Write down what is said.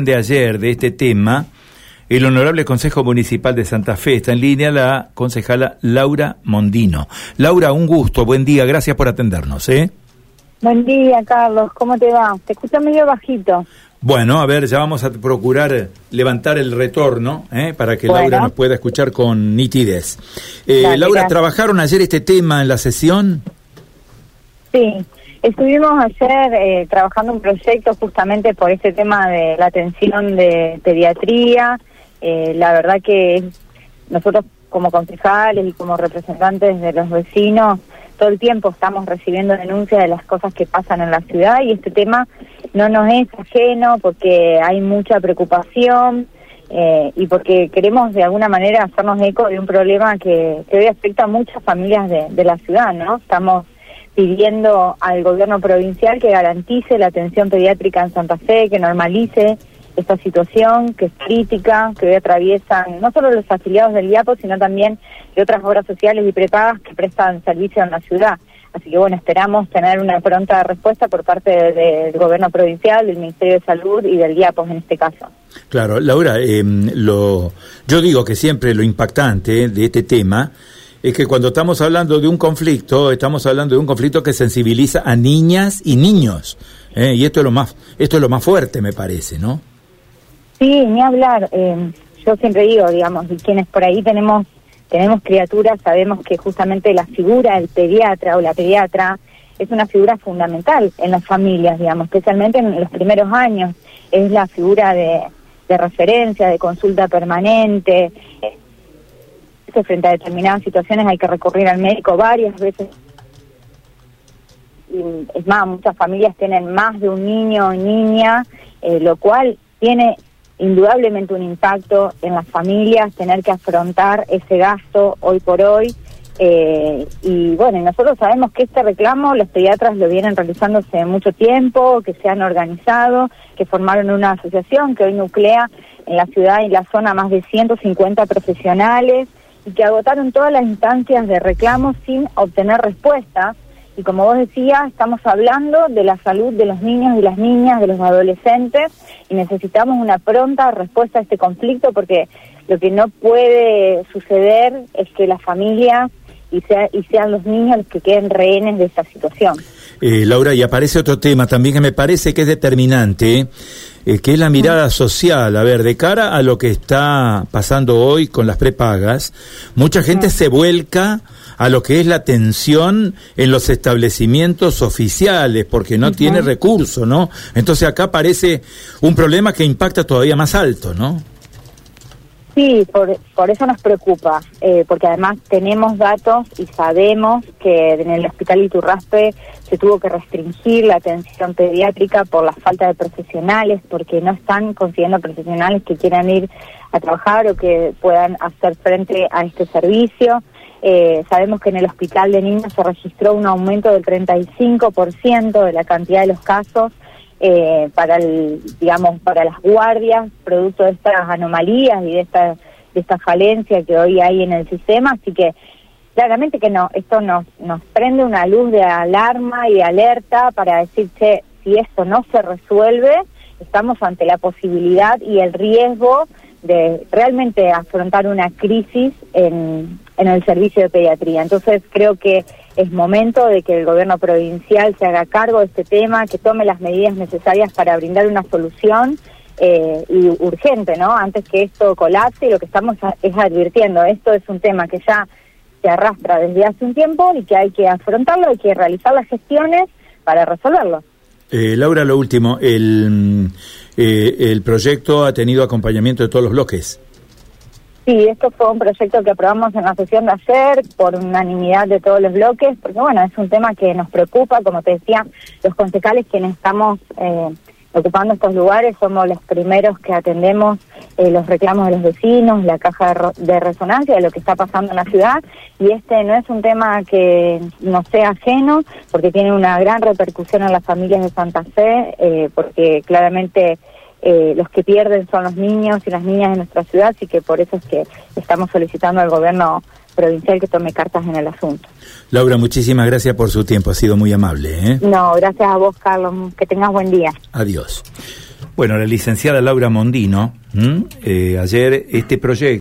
de ayer de este tema, el Honorable Consejo Municipal de Santa Fe está en línea la concejala Laura Mondino. Laura, un gusto, buen día, gracias por atendernos. ¿eh? Buen día, Carlos, ¿cómo te va? Te escucho medio bajito. Bueno, a ver, ya vamos a procurar levantar el retorno ¿eh? para que Laura nos pueda escuchar con nitidez. Eh, Laura, ¿trabajaron ayer este tema en la sesión? Sí, Estuvimos ayer eh, trabajando un proyecto justamente por este tema de la atención de pediatría. Eh, la verdad que nosotros como concejales y como representantes de los vecinos todo el tiempo estamos recibiendo denuncias de las cosas que pasan en la ciudad y este tema no nos es ajeno porque hay mucha preocupación eh, y porque queremos de alguna manera hacernos eco de un problema que, hoy afecta a muchas familias de, de la ciudad, ¿no? Estamos pidiendo al gobierno provincial que garantice la atención pediátrica en Santa Fe, que normalice esta situación que es crítica, que hoy atraviesan no solo los afiliados del IAPO, sino también de otras obras sociales y prepagas que prestan servicio en la ciudad. Así que bueno, esperamos tener una pronta respuesta por parte del gobierno provincial, del Ministerio de Salud y del IAPO en este caso. Claro, Laura, eh, lo, yo digo que siempre lo impactante de este tema es que cuando estamos hablando de un conflicto, estamos hablando de un conflicto que sensibiliza a niñas y niños. ¿eh? Y esto es lo más, esto es lo más fuerte, me parece, ¿no? Sí, ni hablar. Eh, yo siempre digo, digamos, y quienes por ahí tenemos tenemos criaturas, sabemos que justamente la figura del pediatra o la pediatra es una figura fundamental en las familias, digamos, especialmente en los primeros años. Es la figura de, de referencia, de consulta permanente, frente a determinadas situaciones hay que recurrir al médico varias veces. Y es más, muchas familias tienen más de un niño o niña, eh, lo cual tiene indudablemente un impacto en las familias, tener que afrontar ese gasto hoy por hoy. Eh, y bueno, nosotros sabemos que este reclamo los pediatras lo vienen realizando hace mucho tiempo, que se han organizado, que formaron una asociación que hoy nuclea en la ciudad y la zona más de 150 profesionales y que agotaron todas las instancias de reclamo sin obtener respuesta. Y como vos decías, estamos hablando de la salud de los niños y las niñas, de los adolescentes, y necesitamos una pronta respuesta a este conflicto porque lo que no puede suceder es que las familias y, sea, y sean los niños los que queden rehenes de esta situación. Eh, Laura, y aparece otro tema también que me parece que es determinante, eh, que es la mirada social. A ver, de cara a lo que está pasando hoy con las prepagas, mucha gente se vuelca a lo que es la atención en los establecimientos oficiales, porque no tiene recursos, ¿no? Entonces acá aparece un problema que impacta todavía más alto, ¿no? Sí, por, por eso nos preocupa, eh, porque además tenemos datos y sabemos que en el hospital Iturraspe se tuvo que restringir la atención pediátrica por la falta de profesionales, porque no están consiguiendo profesionales que quieran ir a trabajar o que puedan hacer frente a este servicio. Eh, sabemos que en el hospital de niños se registró un aumento del 35% de la cantidad de los casos eh, para el, digamos, para las guardias, producto de estas anomalías y de esta, de esta falencia que hoy hay en el sistema, así que claramente que no, esto nos, nos prende una luz de alarma y alerta para decir, que si esto no se resuelve, estamos ante la posibilidad y el riesgo de realmente afrontar una crisis en, en el servicio de pediatría. Entonces creo que es momento de que el gobierno provincial se haga cargo de este tema, que tome las medidas necesarias para brindar una solución eh, y urgente, ¿no? Antes que esto colapse y lo que estamos es advirtiendo, esto es un tema que ya se arrastra desde hace un tiempo y que hay que afrontarlo, hay que realizar las gestiones para resolverlo. Eh, Laura, lo último, el, eh, el proyecto ha tenido acompañamiento de todos los bloques. Sí, esto fue un proyecto que aprobamos en la sesión de ayer por unanimidad de todos los bloques, porque bueno, es un tema que nos preocupa, como te decía, los concejales quienes estamos eh, ocupando estos lugares somos los primeros que atendemos eh, los reclamos de los vecinos, la caja de, resonancia de lo que está pasando en la ciudad, y este no es un tema que no sea ajeno, porque tiene una gran repercusión en las familias de Santa Fe, eh, porque claramente eh, los que pierden son los niños y las niñas de nuestra ciudad, así que por eso es que estamos solicitando al gobierno provincial que tome cartas en el asunto. Laura, muchísimas gracias por su tiempo, ha sido muy amable. ¿eh? No, gracias a vos, Carlos, que tengas buen día. Adiós. Bueno, la licenciada Laura Mondino, eh, ayer este proyecto